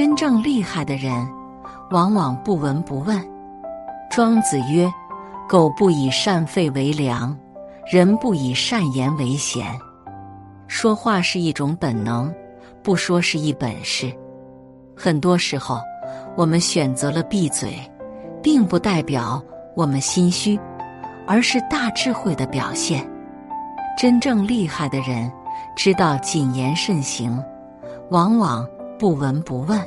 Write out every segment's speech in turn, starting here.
真正厉害的人，往往不闻不问。庄子曰：“狗不以善吠为良，人不以善言为贤。”说话是一种本能，不说是一本事。很多时候，我们选择了闭嘴，并不代表我们心虚，而是大智慧的表现。真正厉害的人，知道谨言慎行，往往不闻不问，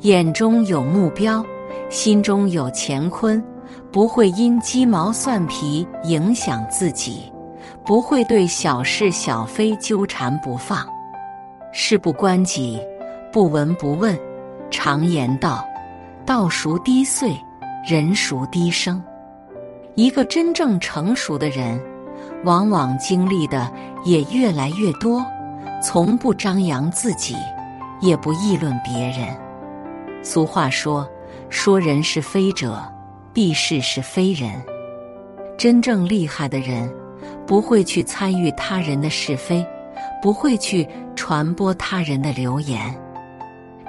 眼中有目标，心中有乾坤，不会因鸡毛蒜皮影响自己。不会对小事小非纠缠不放，事不关己，不闻不问。常言道：“道熟低碎，人熟低声。”一个真正成熟的人，往往经历的也越来越多，从不张扬自己，也不议论别人。俗话说：“说人是非者，必是是非人。”真正厉害的人。不会去参与他人的是非，不会去传播他人的流言。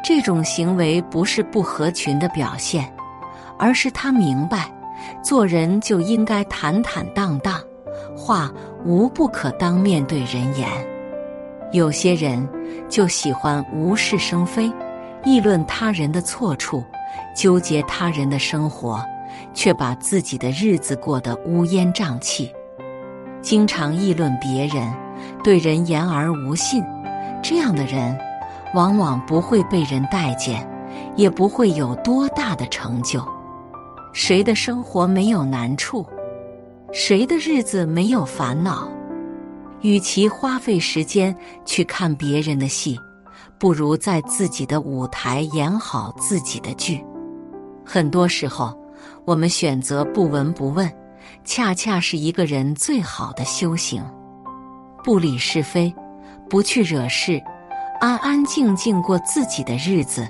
这种行为不是不合群的表现，而是他明白，做人就应该坦坦荡荡，话无不可当面对人言。有些人就喜欢无事生非，议论他人的错处，纠结他人的生活，却把自己的日子过得乌烟瘴气。经常议论别人，对人言而无信，这样的人往往不会被人待见，也不会有多大的成就。谁的生活没有难处？谁的日子没有烦恼？与其花费时间去看别人的戏，不如在自己的舞台演好自己的剧。很多时候，我们选择不闻不问。恰恰是一个人最好的修行，不理是非，不去惹事，安安静静过自己的日子，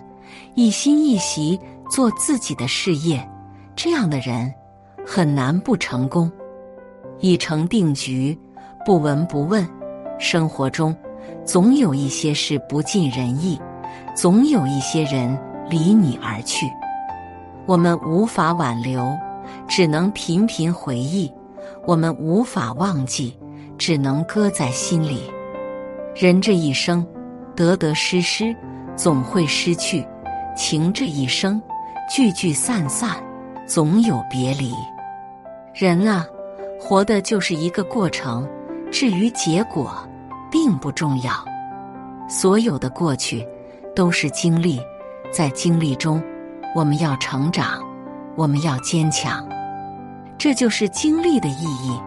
一心一习做自己的事业。这样的人很难不成功。已成定局，不闻不问。生活中总有一些事不尽人意，总有一些人离你而去，我们无法挽留。只能频频回忆，我们无法忘记，只能搁在心里。人这一生，得得失失，总会失去；情这一生，聚聚散散，总有别离。人啊，活的就是一个过程，至于结果，并不重要。所有的过去，都是经历，在经历中，我们要成长。我们要坚强，这就是经历的意义。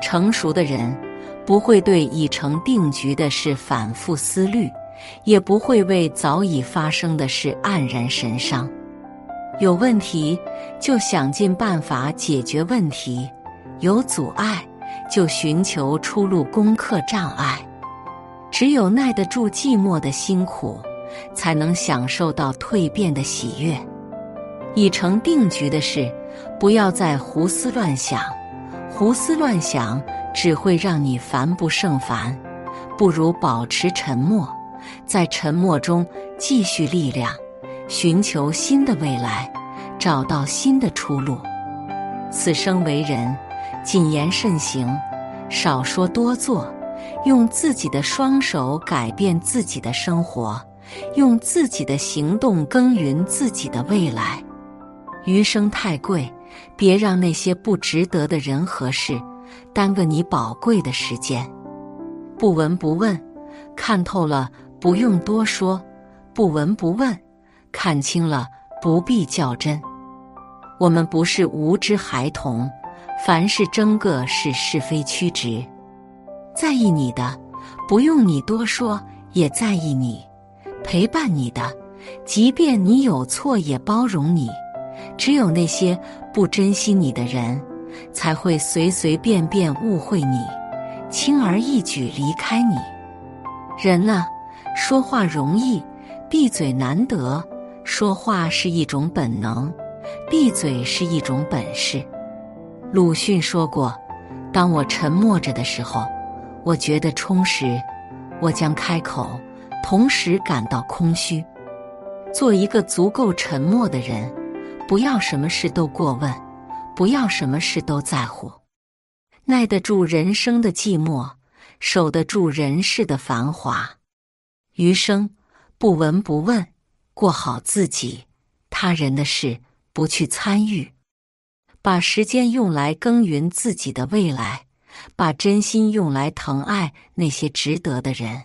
成熟的人不会对已成定局的事反复思虑，也不会为早已发生的事黯然神伤。有问题就想尽办法解决问题，有阻碍就寻求出路攻克障碍。只有耐得住寂寞的辛苦，才能享受到蜕变的喜悦。已成定局的事，不要再胡思乱想。胡思乱想只会让你烦不胜烦，不如保持沉默，在沉默中继续力量，寻求新的未来，找到新的出路。此生为人，谨言慎行，少说多做，用自己的双手改变自己的生活，用自己的行动耕耘自己的未来。余生太贵，别让那些不值得的人和事耽搁你宝贵的时间。不闻不问，看透了不用多说；不闻不问，看清了不必较真。我们不是无知孩童，凡事争个是是非曲直。在意你的，不用你多说，也在意你；陪伴你的，即便你有错，也包容你。只有那些不珍惜你的人，才会随随便便误会你，轻而易举离开你。人啊，说话容易，闭嘴难得。说话是一种本能，闭嘴是一种本事。鲁迅说过：“当我沉默着的时候，我觉得充实；我将开口，同时感到空虚。”做一个足够沉默的人，不要什么事都过问，不要什么事都在乎，耐得住人生的寂寞，守得住人世的繁华。余生不闻不问，过好自己，他人的事不去参与，把时间用来耕耘自己的未来，把真心用来疼爱那些值得的人。